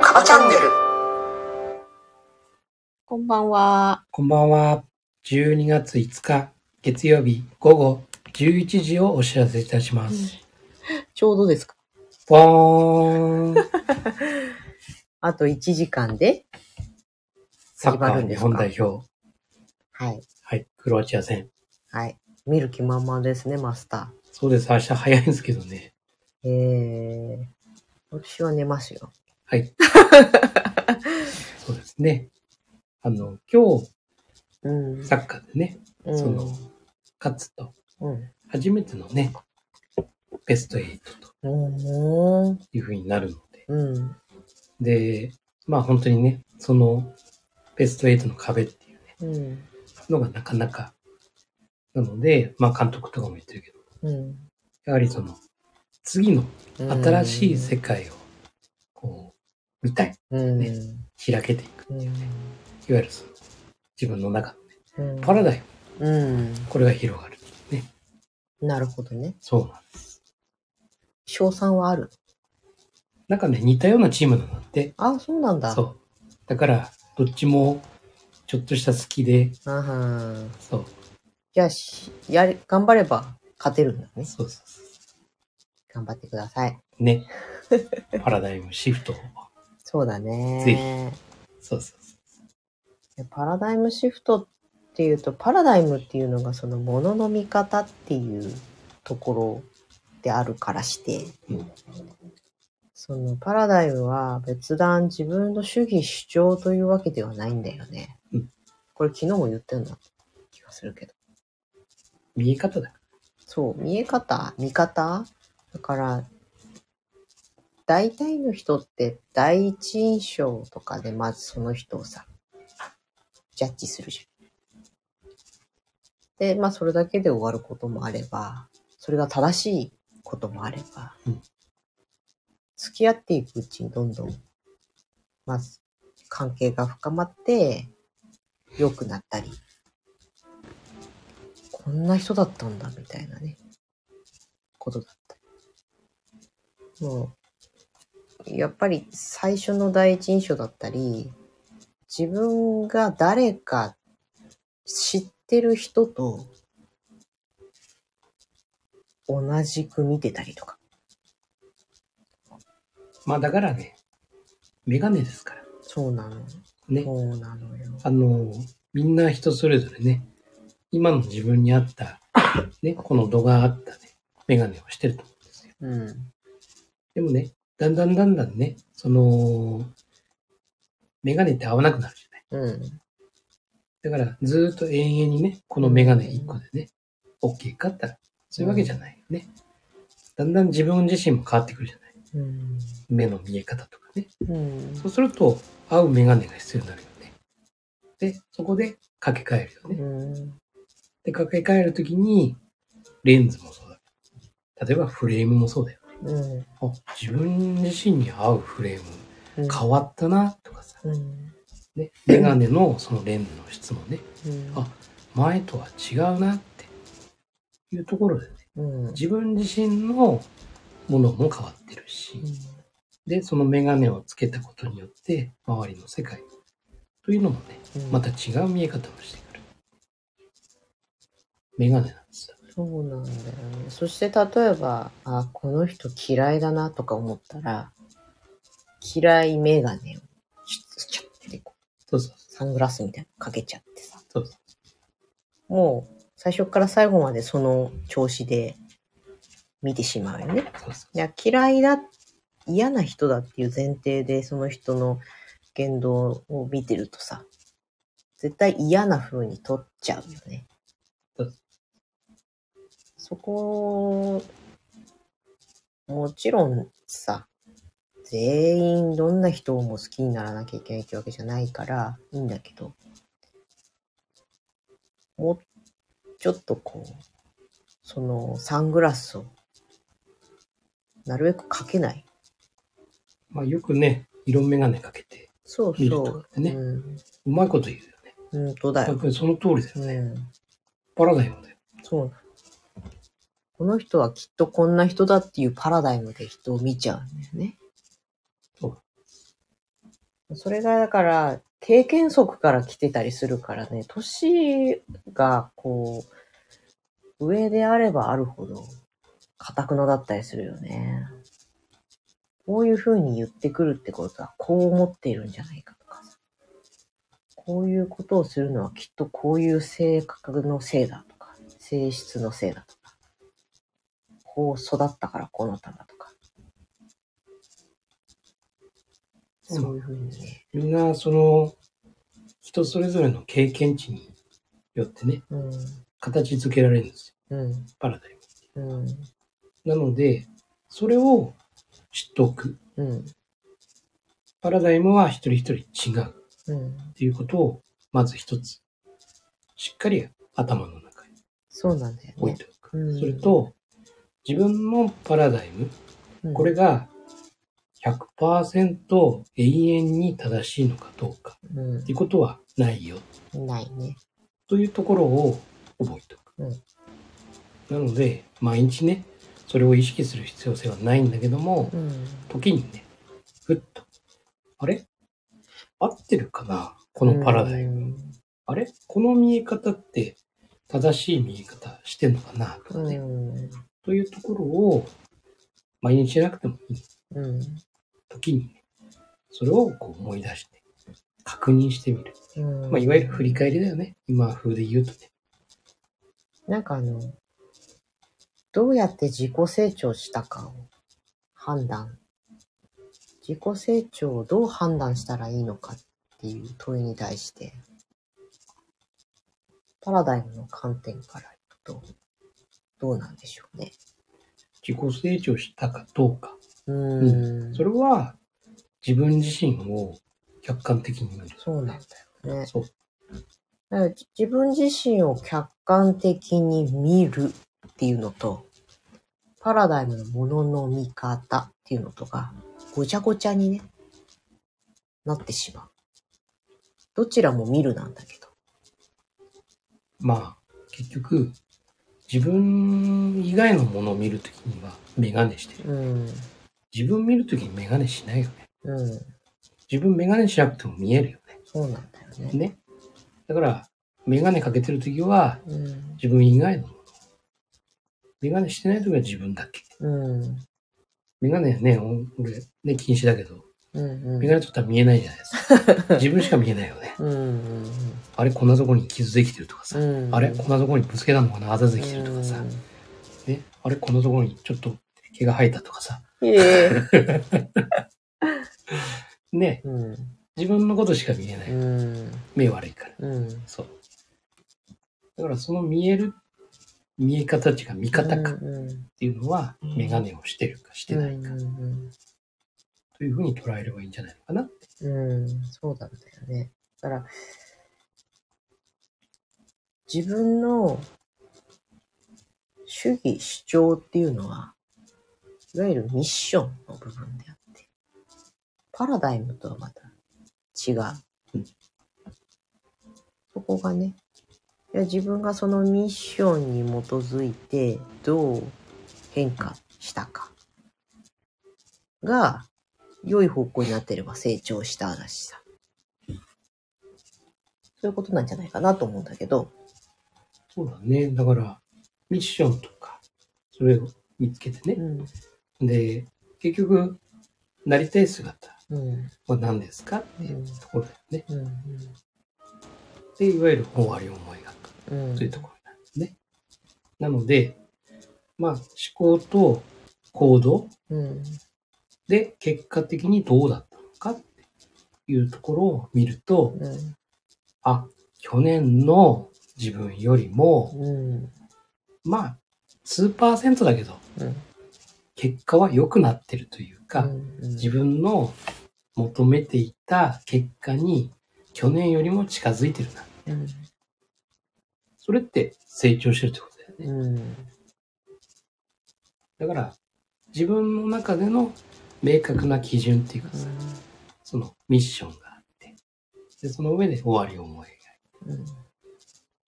カバチャンネルこんばんは。こんばんは。12月5日月曜日午後11時をお知らせいたします。ちょうどですか？わーん。あと1時間でサッカー日本代表。はい。はい。クロアチア戦。はい。見る気満々ですね、マスタそうです。明日早いんですけどね。ー。えー。私は寝ますよ。はい。そうですね。あの、今日、うん。サッカーでね、うんその、勝つと、うん。初めてのね、ベスト8とうん。いう風になるので。うん。で、まあ本当にね、その、ベスト8の壁っていうね、うん。のがなかなか、なので、まあ監督とかも言ってるけど、うん。やはりその、次の新しい世界を、こう、見たい。うん。ね開けていく。うん。いわゆるその、自分の中のね、うん。パラダイム、うん。これが広がる。ね。なるほどね。そうなんです。賞賛はある？なんかね、似たようなチームなんだって。あ、そうなんだ。そう。だから、どっちも、ちょっとした好きで、あはん。そう。じゃあし、やれ、頑張れば勝てるんだね。そうそうそ頑張ってください。う。ね。パラダイムシフトを。そうだね。そうそうそパラダイムシフトっていうと、パラダイムっていうのがそのものの見方っていうところであるからして、う。うん。そのパラダイムは別段自分の主義主張というわけではないんだよね。うんこれ昨日も言ったような気がするけど。見え方だ。そう、見え方、見方だから、大体の人って第一印象とかでまずその人をさ、ジャッジするじゃん。で、まあそれだけで終わることもあれば、それが正しいこともあれば、うん付き合っていくうちにどんどん、まず関係が深まって、良くなったり、こんな人だったんだみたいなね、ことだったり。もう、やっぱり最初の第一印象だったり、自分が誰か知ってる人と同じく見てたりとか。まあだからね、メガネですから。そうなの。ね。そうなのよ。あの、みんな人それぞれね、今の自分に合った、ね、この度があったね、メガネをしてると思うんですよ。うん。でもね、だんだんだんだんね、その、メガネって合わなくなるじゃない。うん。だから、ずーっと永遠にね、このメガネ1個でね、OK かったら、そういうわけじゃないよね。だんだん自分自身も変わってくるじゃない。うん。目の見え方とかね。うんそうすると、合うメガネが必要になるよね。で、そこで掛け替えるよね。うん。で、掛け替えるときに、レンズもそうだ。例えばフレームもそうだよね。うん。あ、自分自身に合うフレームうん。変わったな、とかさ。うん。ね、メガネのそのレンズの質もね、うん。あ前とは違うなっていうところでね、うん。自分自身のものも変わってるし、で、そのメガネをつけたことによって、周りの世界というのもね、うんまた違う見え方をしてくる。メガネなんですよ。そうなんだよね。そして例えば、あ、この人嫌いだなとか思ったら、嫌いメガネをシュッシュッてこうそうそうサングラスみたいなのかけちゃってさ。そうそう。もう、最初から最後までその調子で見てしまうよね。いや、嫌いだ、嫌な人だっていう前提でその人の言動を見てるとさ、絶対嫌な風に取っちゃうよね。そこ、もちろんさ、全員どんな人も好きにならなきゃいけないってわけじゃないからいいんだけど、もうちょっとこう、そのサングラスをなるべくかけない。まあよくね、色眼鏡かけてそう見るとそかでねう。うまいこと言うよね。うん。本当だよ。その通りだよね。うん。パラダイムだよ。そう。この人はきっとこんな人だっていうパラダイムで人を見ちゃうんだよね。そう。それがだから、経験則から来てたりするからね、年がこう、上であればあるほど、固くなだったりするよね。こういう風に言ってくるってことは、こう思っているんじゃないかとかさ。こういうことをするのはきっとこういう性格のせいだとか、性質のせいだとか、こう育ったからこうなったんだとか。そういう風にね。みんな、その、人それぞれの経験値によってね、うん。形付けられるんですよ。うん。パラダイム。うん。なので、それを知っておく。うん。パラダイムは一人一人違ううん。っていうことを、まず一つ、しっかり頭の中にそうなんだよね。置いておく。うんそれと、自分のパラダイム、うんこれが100%永遠に正しいのかどうかうっていうことはないよん。ないね。というところを覚えておく。うんなので、毎日ね、それを意識する必要性はないんだけども、うん。時にね、ふっと、あれ？合ってるかな？このパラダイム。ム。あれ？この見え方って正しい見え方してんのかな？とかね、うん。というところを毎日しなくてもいいうん。時にね、それをこう思い出して、確認してみる。うん。まあ、いわゆる振り返りだよね。今風で言うとね。なんかあの、どうやって自己成長したかを判断。自己成長をどう判断したらいいのかっていう問いに対して、パラダイムの観点からいくと、どうなんでしょうね。自己成長したかどうか。うーん。それは自分自身を客観的に見る。そうなんだよね。そう。自分自身を客観的に見るっていうのと、パラダイムのものの見方っていうのとが、ごちゃごちゃにね、なってしまう。どちらも見るなんだけど。まあ、結局、自分以外のものを見るときにはメガネしてる。うん。自分見るときにメガネしないよね。うん。自分メガネしなくても見えるよそうなんだよね。ね。ね。だから、メガネかけてるときはうん。自分以外のもの。メガネしてないときは自分だけ。うん。メガネね、お俺ね、禁止だけど、うん。うん。メガネ取ったら見えないじゃないですか。自分しか見えないよね。うん。うん。あれ、こんなとこに傷できてるとかさ。うん。あれ、こんなとこにぶつけたのかな？あざできてるとかさ。ね。あれ、こんなところにちょっと毛が生えたとかさ。ね。うん。自分のことしか見えない。うん。目悪いから。うん。そう。だからその見える、見え方っていうか見方かっうん。ていうのは、うんメガネをしてるかしてないかうん。というふうに捉えればいいんじゃないのかなって。うん、そうなんだよね。だから、自分の主義主張っていうのは、いわゆるミッションの部分であって、パラダイムとはまた違ううん。そこがね、いや自分がそのミッションに基づいてどう変化したかが良い方向になってれば成長しただしさ。そういうことなんじゃないかなと思うんだけど。そうだね。だから、ミッションとか、それを見つけてうね。ん。で、結局、なりたい姿うん。は何ですかっていうところだよね。うん。で、いわゆる終わりを思い描くうん。というところなんですね。なので、まあ、思考と行動うん。で結果的にどうだったのかっていうところを見ると、うん。あ、去年の自分よりも、うん。まあ、数パーセントだけど、うん。結果は良くなってるというか、うん。自分の求めていた結果に去年よりも近づいてるな。うん。それって成長してるってことだよね。うん。だから、自分の中での明確な基準っていうかさ、そのミッションがあっで、その上で終わりを思い描いうん。て。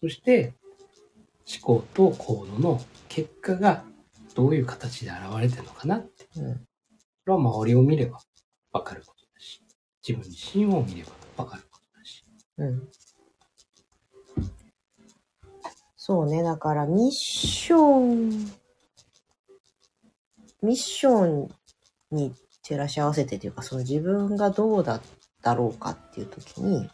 そして、思考と行動の結果がどういう形で現れてるのかなって。うん。これは周りを見ればわかることだし、自分自身を見ればわかることだし。うん。そうね。だから、ミッション、ミッションに照らし合わせてというか、その自分がどうだだろうかっていうときに、だ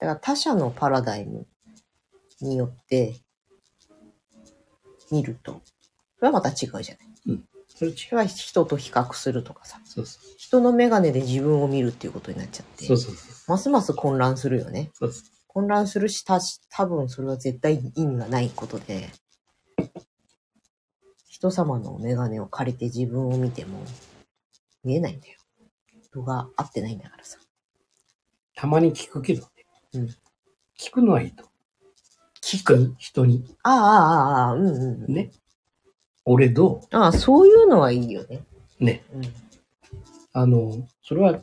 から他者のパラダイムによって見ると、それはまた違うじゃない。う。それは人と比較するとかさ、そうそう。人の眼鏡で自分を見るっていうことになっちゃって、そうそうそう。ますます混乱するよね。そうそう混乱するし、たし多分それは絶対意味がないことで、人様の眼鏡を借りて自分を見ても見えないんだよ。人が合ってないんだからさ。たまに聞くけどね。うん聞くのはいいと。聞人に、人に。ああ、ああ、ああ、うんうん。ね。俺どああ、そういうのはいいよね。うね。うん。あの、それは、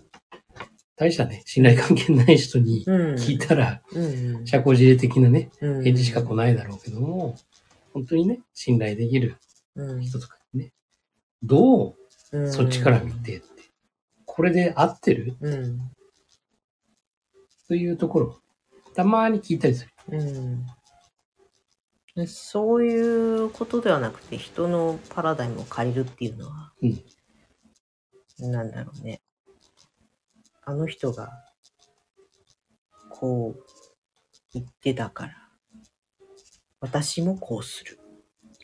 大したね、信頼関係ない人にうん。聞いたら。社交辞令的なね、うん返事しか来ないだろうけども、本当にね、信頼できるうん人とかにね、どううんそっちから見てって、これで合ってる？うん。というところ、たまに聞いたりする。うん。でそういうことではなくて、人のパラダイムを借りるっていうのは、うん。なんだろうね。あの人が、こう、言ってたから、私もこうする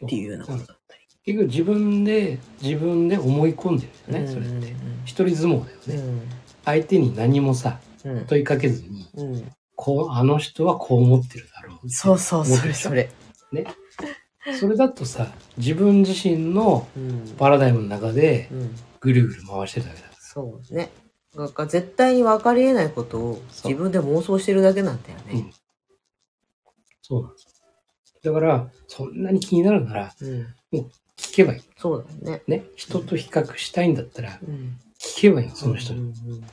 っていうようなことだったり。結局自分で、自分で思い込んでるよね、それって。一人相撲だよね。うん。相手に何もさ、うん。問いかけずに、うん。こう、あの人はこう思ってるだろう。そうそう、それそれ。それだとさ、自分自身のうん。パラダイムの中でうん。ぐるぐる回してるだけだ。そうね。だから絶対に分かり得ないことを自分で妄想してるだけなんだよね。うん。そうなんです。だから、そんなに気になるなら、うん。聞けばいい。そうだよね。ね。人と比較したいんだったら、うん。聞けばいいの、その人に。うんうん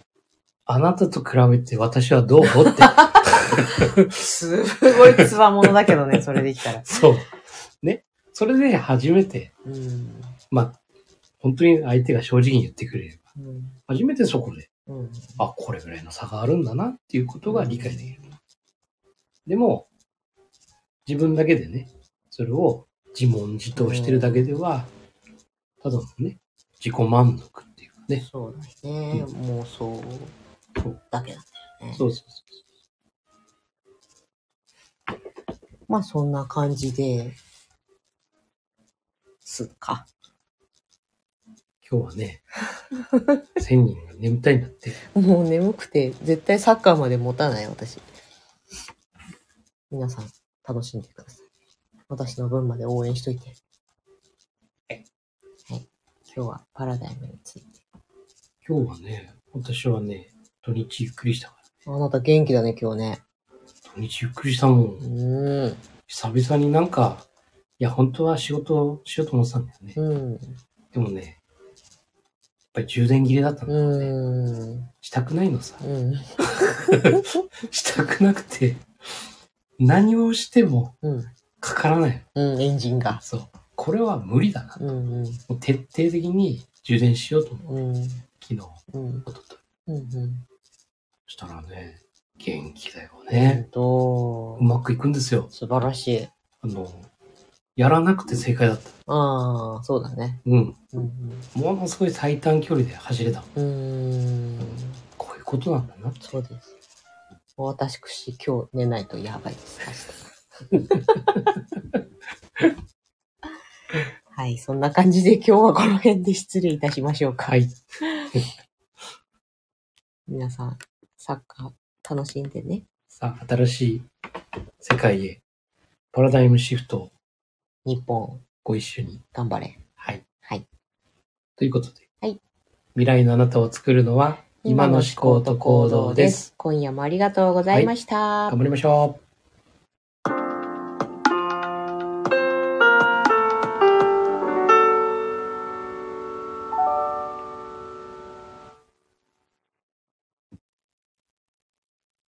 あなたと比べて私はどうって。う んすごいつわものだけどね、それできたら。そう。ね。それで初めて、うん。まあ、本当に相手が正直に言ってくれれば、うん。初めてそこで、うん。あ、これぐらいの差があるんだなっていうことが理解できる。でも、自分だけでね、それを自問自答してるだけでは、ただのね、自己満足っていうかね。そうだね。妄想そうだけだったよね。そうそうそまあそんな感じで、すか。う。今日はね、1000人が眠たいんだって。もう眠くて、絶対サッカーまで持たない、私。皆さん、楽しんでください。私の分まで応援しといて。はい。今日はパラダイムについて。今日はね、私はね、土日ゆっくりしたから。あなた元気だね、今日ね。土日ゆっくりしたもん。うーん。久々になんか、いや、本当は仕事しようと思ってたんだよね。うん。でもね、ぱり充電切れだったんだよね。うん。したくないのさ。うん。したくなくて、何をしてもうん。かからない。うん、エンジンが。そう。これは無理だな。うん。うん。もう徹底的に充電しようと思う。うん。昨日、うん。おととい。うん。うん。そしたらね、元気だよね。とう、まくいくんですよ。素晴らしい。あの、やらなくて正解だった。ああ、そうだね。うん。うん。ものすごい最短距離で走れた。うーん。こういうことなんだな。そうです。私、今日寝ないとやばいです。明日はい、そんな感じで今日はこの辺で失礼いたしましょうか。はい。皆さん、サッカー楽しんでね。さあ、新しい世界へ、パラダイムシフトを日本、ご一緒に。頑張れ。はい。はい。ということで。はい。未来のあなたを作るのは、今の思考と行動です。。今夜もありがとうございました。頑張りましょう。